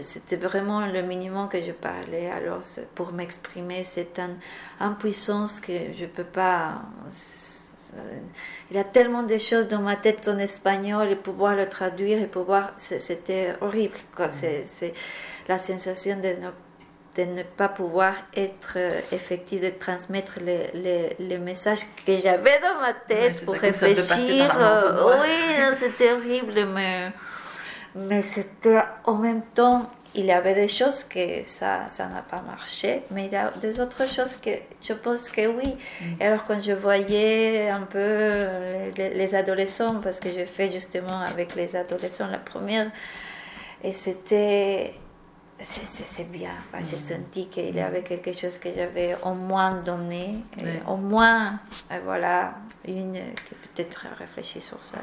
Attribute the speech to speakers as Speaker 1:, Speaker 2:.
Speaker 1: c'était vraiment le minimum que je parlais. Alors, pour m'exprimer, c'est une impuissance que je ne peux pas. Il y a tellement de choses dans ma tête en espagnol et pouvoir le traduire et pouvoir. C'était horrible. C'est la sensation de ne de ne pas pouvoir être euh, effectif, de transmettre les, les, messages que j'avais dans ma tête pour réfléchir. Euh, oui, c'était horrible, mais, mais c'était en même temps, il y avait des choses que ça ça n'a pas marché, mais il y a des autres choses que je pense que oui. Et mm. alors quand je voyais un peu les, les adolescents, parce que j'ai fait justement avec les adolescents la première, et c'était c'est bien. J'ai mm. senti qu'il y avait quelque chose que j'avais au moins donné, au moins, voilà, une qui peut-être réfléchir sur ça.